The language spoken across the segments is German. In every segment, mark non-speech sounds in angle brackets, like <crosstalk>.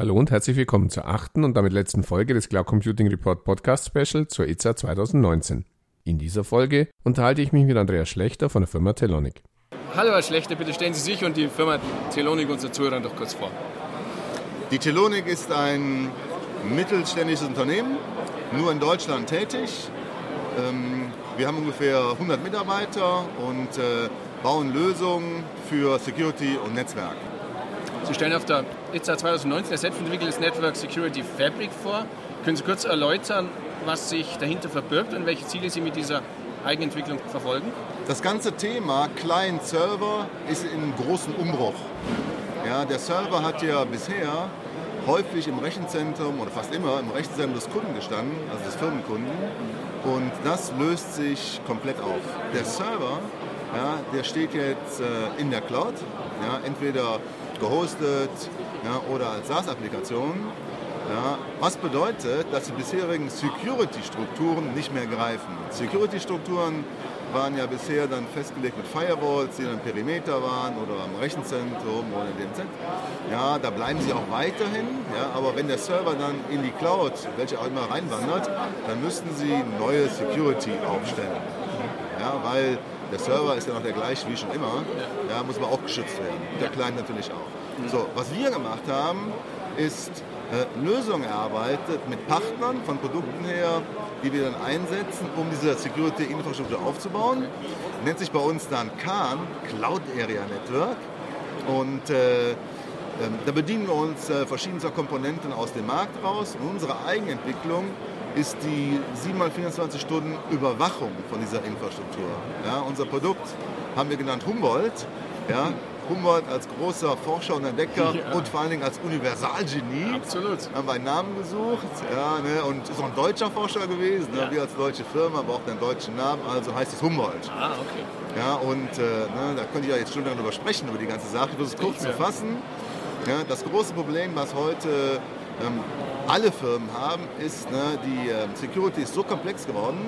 Hallo und herzlich willkommen zur achten und damit letzten Folge des Cloud Computing Report Podcast Special zur ITSA 2019. In dieser Folge unterhalte ich mich mit Andreas Schlechter von der Firma Telonic. Hallo Herr Schlechter, bitte stellen Sie sich und die Firma Telonic unseren Zuhörern doch kurz vor. Die Telonic ist ein mittelständisches Unternehmen, nur in Deutschland tätig. Ähm, wir haben ungefähr 100 Mitarbeiter und äh, bauen Lösungen für Security und Netzwerk. Sie stellen auf der ITSA 2019 ein selbstentwickeltes Network Security Fabric vor. Können Sie kurz erläutern, was sich dahinter verbirgt und welche Ziele Sie mit dieser Eigenentwicklung verfolgen? Das ganze Thema Client-Server ist in großem Umbruch. Ja, der Server hat ja bisher häufig im Rechenzentrum oder fast immer im Rechenzentrum des Kunden gestanden, also des Firmenkunden. Und das löst sich komplett auf. Der Server, ja, der steht jetzt äh, in der Cloud, ja, entweder gehostet ja, oder als SaaS-Applikation. Ja, was bedeutet, dass die bisherigen Security-Strukturen nicht mehr greifen. Security-Strukturen waren ja bisher dann festgelegt mit Firewalls, die dann Perimeter waren oder am Rechenzentrum oder in dem Z. Ja, da bleiben sie auch weiterhin. Ja, aber wenn der Server dann in die Cloud, welche auch immer reinwandert, dann müssten sie neue Security aufstellen. Ja, weil der Server ist ja noch der gleiche wie schon immer. Ja, muss aber auch geschützt werden. Der Client natürlich auch. So, was wir gemacht haben, ist äh, Lösungen erarbeitet mit Partnern von Produkten her, die wir dann einsetzen, um diese Security-Infrastruktur aufzubauen. Nennt sich bei uns dann CAN, Cloud Area Network. Und äh, ähm, da bedienen wir uns äh, verschiedenster Komponenten aus dem Markt raus. Und unsere Eigenentwicklung ist die 7x24 Stunden Überwachung von dieser Infrastruktur. Ja, unser Produkt haben wir genannt Humboldt. Ja, Humboldt als großer Forscher und Entdecker ja. und vor allen Dingen als Universalgenie. Absolut. Haben wir einen Namen gesucht ja, ne, und ist auch ein deutscher Forscher gewesen. Ne, ja. Ne, wir als deutsche Firma brauchten einen deutschen Namen, also heißt es Humboldt. Ah, okay. Ja, und äh, ne, da könnte ich ja jetzt stundenlang drüber sprechen, über die ganze Sache. Ich versuche es kurz zu fassen. Ja, das große Problem, was heute ähm, alle Firmen haben, ist, ne, die äh, Security ist so komplex geworden,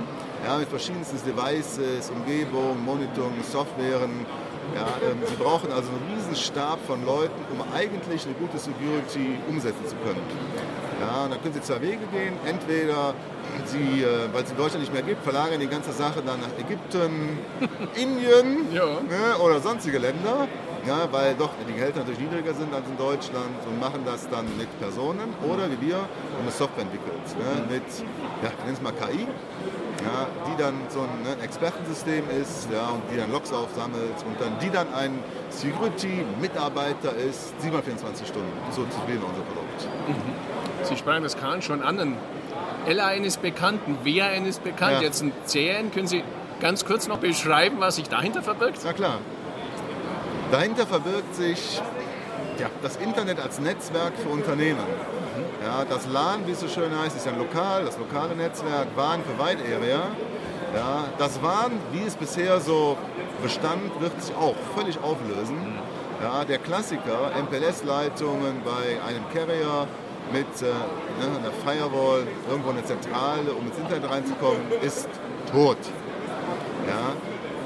ja, mit verschiedensten Devices, Umgebung, Monitoring, Softwaren, ja, ähm, sie brauchen also einen riesen Stab von Leuten, um eigentlich eine gute Security umsetzen zu können. Ja, dann können Sie zwei Wege gehen. Entweder Sie, äh, weil es in Deutschland nicht mehr gibt, verlagern die ganze Sache dann nach Ägypten, <laughs> Indien ja. ne, oder sonstige Länder ja, weil doch die Gehälter natürlich niedriger sind als in Deutschland und machen das dann mit Personen oder wie wir eine Software entwickelt, ne, mit, ja, nennen es mal KI, ja, die dann so ein ne, Expertensystem ist ja, und die dann Logs aufsammelt und dann die dann ein Security-Mitarbeiter ist, 724 Stunden. So zu wählen unser Produkt. Mhm. Sie sprachen das Kahn schon an. L1 ist bekannt, ein WAN ist bekannt, ja. jetzt ein CN. Können Sie ganz kurz noch beschreiben, was sich dahinter verbirgt? Na klar. Dahinter verbirgt sich ja, das Internet als Netzwerk für Unternehmen. Ja, das LAN, wie es so schön heißt, ist ein lokal, das lokale Netzwerk, WAN für Wide Area. Ja, das WAN, wie es bisher so bestand, wird sich auch völlig auflösen. Ja, der Klassiker, MPLS-Leitungen bei einem Carrier mit äh, ne, einer Firewall, irgendwo eine Zentrale, um ins Internet reinzukommen, ist tot. Ja,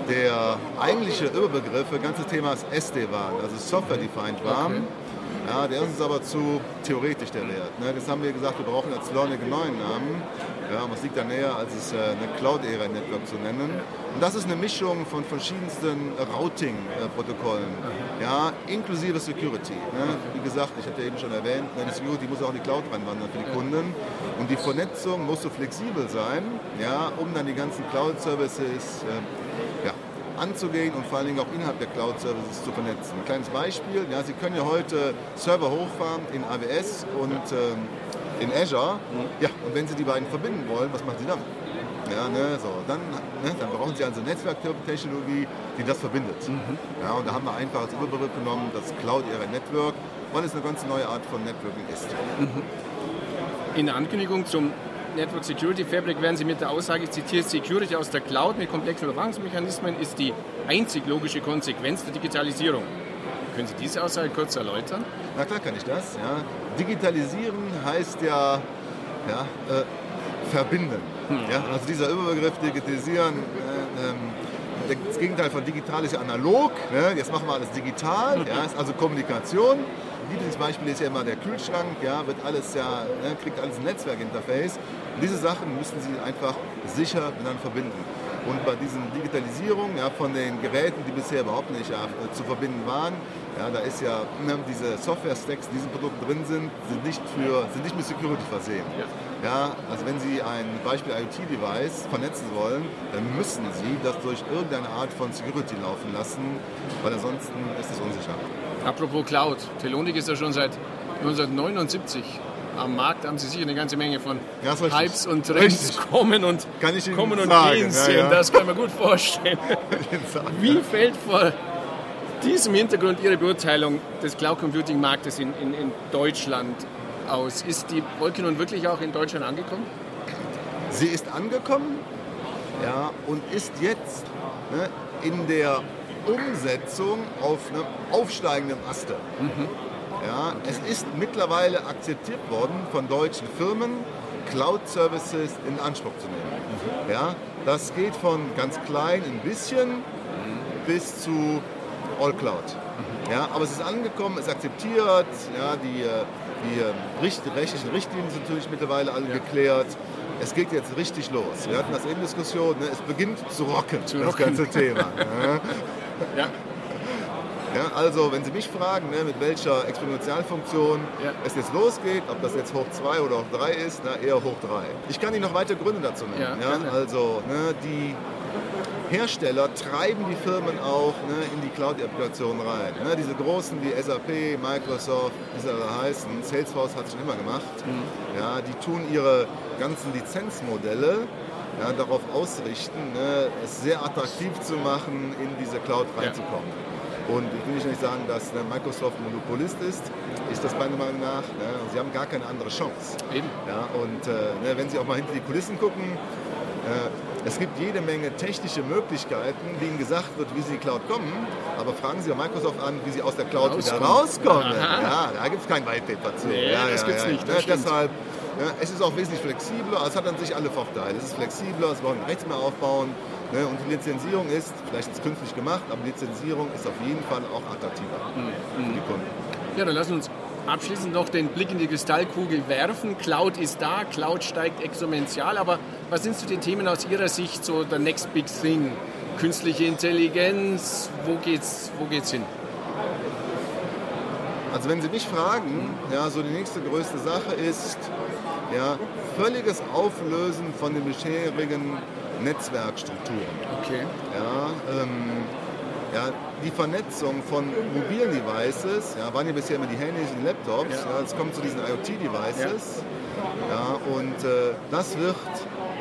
der eigentliche Überbegriff für das ganze Thema ist SD-WAN, also Software-Defined WAN. Okay. Ja, der ist uns aber zu theoretisch der Wert. Ne? Das haben wir gesagt, wir brauchen als Learning einen neuen Namen. Ja, was liegt da näher, als es äh, eine Cloud-Era-Network zu nennen. Und das ist eine Mischung von verschiedensten Routing-Protokollen, ja, inklusive Security. Ne? Wie gesagt, ich hatte eben schon erwähnt, ne, die Security muss auch in die Cloud reinwandern für die Kunden. Und die Vernetzung muss so flexibel sein, ja, um dann die ganzen Cloud-Services äh, ja, anzugehen und vor allen Dingen auch innerhalb der Cloud-Services zu vernetzen. Ein kleines Beispiel, ja, Sie können ja heute Server hochfahren in AWS und ähm, in Azure. Mhm. Ja, und wenn Sie die beiden verbinden wollen, was machen Sie dann? Ja, ne, so, dann, ne, dann brauchen Sie also Netzwerktechnologie, die das verbindet. Mhm. Ja, und da haben wir einfach als Überbegriff genommen das Cloud Era Network, weil es eine ganz neue Art von Networking ist. Mhm. In der Ankündigung zum Network Security Fabric werden Sie mit der Aussage zitiert, Security aus der Cloud mit komplexen Überwachungsmechanismen ist die einzig logische Konsequenz der Digitalisierung. Können Sie diese Aussage kurz erläutern? Na klar kann ich das. Ja. Digitalisieren heißt ja, ja äh, verbinden. Hm. Ja, also dieser Überbegriff digitalisieren, äh, ähm, das Gegenteil von digital ist ja analog. Ne? Jetzt machen wir alles digital, ja, ist also Kommunikation. Lieblingsbeispiel ist ja immer der Kühlschrank, ja, wird alles ja, ne, kriegt alles ein Netzwerkinterface. Diese Sachen müssen Sie einfach sicher miteinander verbinden. Und bei diesen Digitalisierung ja, von den Geräten, die bisher überhaupt nicht ja, zu verbinden waren, ja, da ist ja ne, diese Software-Stacks, die in diesen Produkten drin sind, sind nicht, für, sind nicht mit Security versehen. Ja. ja also wenn Sie ein Beispiel IoT-Device vernetzen wollen, dann müssen Sie das durch irgendeine Art von Security laufen lassen, weil ansonsten ist es unsicher. Apropos Cloud, Telonik ist ja schon seit 1979 am Markt haben Sie sicher eine ganze Menge von Hypes und Trends richtig. kommen und, kommen und sagen. gehen sehen. Ja, ja. Das kann mir gut vorstellen. <laughs> Wie fällt vor diesem Hintergrund Ihre Beurteilung des Cloud Computing Marktes in, in, in Deutschland aus? Ist die Wolke nun wirklich auch in Deutschland angekommen? Sie ist angekommen ja, und ist jetzt ne, in der Umsetzung auf einem aufsteigenden Aste. Mhm. Ja, es ist mittlerweile akzeptiert worden von deutschen Firmen, Cloud-Services in Anspruch zu nehmen. Ja, das geht von ganz klein ein bisschen bis zu All Cloud. Ja, aber es ist angekommen, es ist akzeptiert, ja, die, äh, die rechtlichen Richtlinien sind natürlich mittlerweile alle ja. geklärt. Es geht jetzt richtig los. Wir hatten das eben Diskussion, ne? es beginnt zu rocken, zu das rocken. ganze Thema. ja. <laughs> ja. Ja, also, wenn Sie mich fragen, ne, mit welcher Exponentialfunktion ja. es jetzt losgeht, ob das jetzt hoch 2 oder hoch 3 ist, na, eher hoch 3. Ich kann Ihnen noch weitere Gründe dazu nennen. Ja? Also, ne, die Hersteller treiben die Firmen auch ne, in die Cloud-Applikationen rein. Ne, diese großen wie SAP, Microsoft, wie sie alle heißen, Salesforce hat es schon immer gemacht. Mhm. Ja, die tun ihre ganzen Lizenzmodelle ja, darauf ausrichten, ne, es sehr attraktiv zu machen, in diese Cloud reinzukommen. Ja. Und ich will nicht sagen, dass ne, Microsoft Monopolist ist, ist das meiner Meinung nach. Ne? Sie haben gar keine andere Chance. Eben. Ja, und äh, ne, wenn Sie auch mal hinter die Kulissen gucken, es gibt jede Menge technische Möglichkeiten, wie Ihnen gesagt wird, wie Sie in die Cloud kommen. Aber fragen Sie Microsoft an, wie Sie aus der Cloud Rauskommen. wieder rauskommen. Ja, da gibt es kein White Paper zu. Nee, ja, das ja, gibt es ja, nicht. Das deshalb, es ist auch wesentlich flexibler. Es hat an sich alle Vorteile. Es ist flexibler, es braucht nichts mehr aufbauen. Ne? Und die Lizenzierung ist, vielleicht ist es künstlich gemacht, aber Lizenzierung ist auf jeden Fall auch attraktiver mhm. für die Kunden. Ja, dann lassen wir uns abschließend noch den Blick in die Kristallkugel werfen. Cloud ist da, Cloud steigt exponentiell, aber was sind so die Themen aus Ihrer Sicht, so der Next Big Thing? Künstliche Intelligenz, wo geht's, wo geht's hin? Also wenn Sie mich fragen, ja, so die nächste größte Sache ist ja, völliges Auflösen von den bisherigen Netzwerkstrukturen. Okay. Ja, ähm, ja, die Vernetzung von mobilen Devices, ja, waren ja bisher immer die Handys und Laptops, ja. jetzt kommt zu diesen IoT-Devices. Und äh, das wird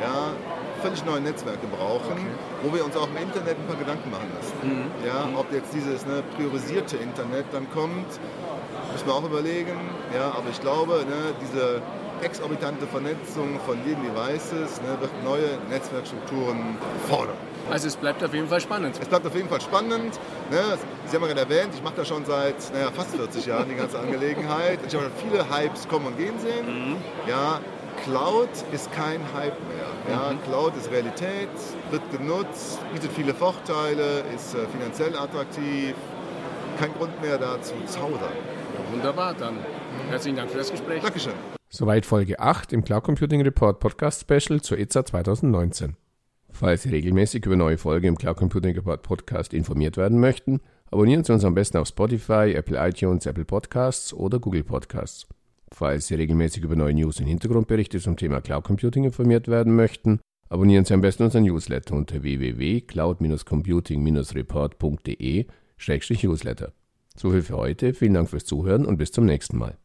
ja, völlig neue Netzwerke brauchen, okay. wo wir uns auch im Internet ein paar Gedanken machen müssen. Mhm. Ja, ob jetzt dieses ne, priorisierte Internet dann kommt, müssen wir auch überlegen. Ja, aber ich glaube, ne, diese exorbitante Vernetzung von jeden Devices ne, wird neue Netzwerkstrukturen fordern. Also es bleibt auf jeden Fall spannend. Es bleibt auf jeden Fall spannend. Ne? Sie haben ja gerade erwähnt, ich mache das schon seit naja, fast 40 Jahren, die ganze Angelegenheit. Ich habe viele Hypes kommen und gehen sehen. Mhm. Ja, Cloud ist kein Hype mehr. Ja, mhm. Cloud ist Realität, wird genutzt, bietet viele Vorteile, ist äh, finanziell attraktiv. Kein Grund mehr da zu zaudern. Ja, wunderbar, dann herzlichen Dank für das Gespräch. Dankeschön. Soweit Folge 8 im Cloud Computing Report Podcast Special zur EZA 2019. Falls Sie regelmäßig über neue Folgen im Cloud Computing Report Podcast informiert werden möchten, abonnieren Sie uns am besten auf Spotify, Apple iTunes, Apple Podcasts oder Google Podcasts. Falls Sie regelmäßig über neue News und Hintergrundberichte zum Thema Cloud Computing informiert werden möchten, abonnieren Sie am besten unseren Newsletter unter www.cloud-computing-report.de-newsletter. So viel für heute, vielen Dank fürs Zuhören und bis zum nächsten Mal.